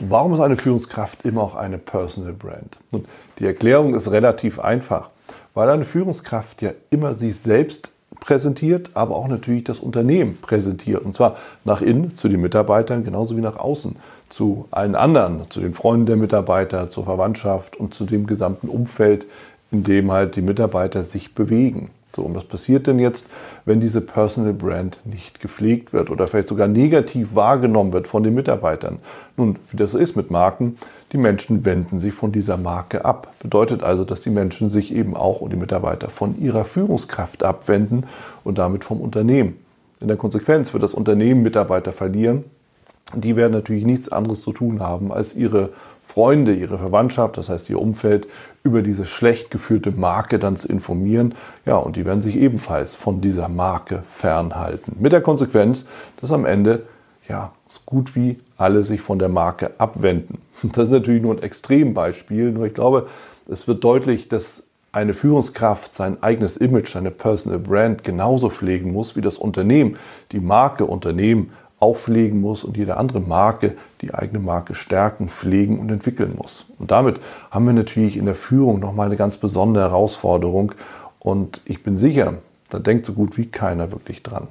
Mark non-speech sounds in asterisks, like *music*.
Warum ist eine Führungskraft immer auch eine Personal Brand? Und die Erklärung ist relativ einfach, weil eine Führungskraft ja immer sich selbst präsentiert, aber auch natürlich das Unternehmen präsentiert. Und zwar nach innen zu den Mitarbeitern genauso wie nach außen zu allen anderen, zu den Freunden der Mitarbeiter, zur Verwandtschaft und zu dem gesamten Umfeld, in dem halt die Mitarbeiter sich bewegen. So, und was passiert denn jetzt, wenn diese Personal Brand nicht gepflegt wird oder vielleicht sogar negativ wahrgenommen wird von den Mitarbeitern? Nun, wie das so ist mit Marken, die Menschen wenden sich von dieser Marke ab. Bedeutet also, dass die Menschen sich eben auch und die Mitarbeiter von ihrer Führungskraft abwenden und damit vom Unternehmen. In der Konsequenz wird das Unternehmen Mitarbeiter verlieren. Die werden natürlich nichts anderes zu tun haben, als ihre Freunde, ihre Verwandtschaft, das heißt ihr Umfeld, über diese schlecht geführte Marke dann zu informieren. Ja, und die werden sich ebenfalls von dieser Marke fernhalten. Mit der Konsequenz, dass am Ende ja so gut wie alle sich von der Marke abwenden. *laughs* Das ist natürlich nur ein Extrembeispiel, nur ich glaube, es wird deutlich, dass eine Führungskraft sein eigenes Image, seine Personal Brand genauso pflegen muss wie das Unternehmen, die Marke Unternehmen auflegen muss und jede andere Marke die eigene Marke stärken, pflegen und entwickeln muss. Und damit haben wir natürlich in der Führung nochmal eine ganz besondere Herausforderung und ich bin sicher, da denkt so gut wie keiner wirklich dran.